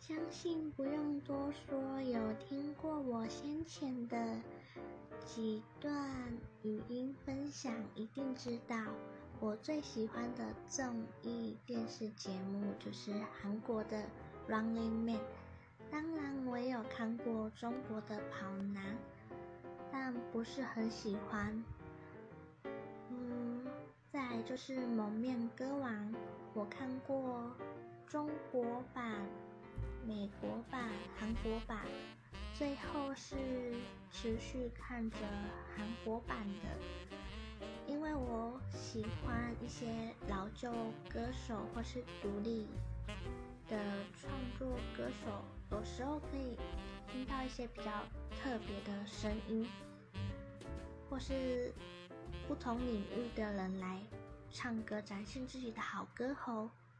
相信不用多说，有听过我先前的几段语音分享，一定知道我最喜欢的综艺电视节目就是韩国的《Running Man》。当然，我也有看过中国的《跑男》，但不是很喜欢。嗯，再就是《蒙面歌王》，我看过中国版。美国版、韩国版，最后是持续看着韩国版的，因为我喜欢一些老旧歌手或是独立的创作歌手，有时候可以听到一些比较特别的声音，或是不同领域的人来唱歌，展现自己的好歌喉。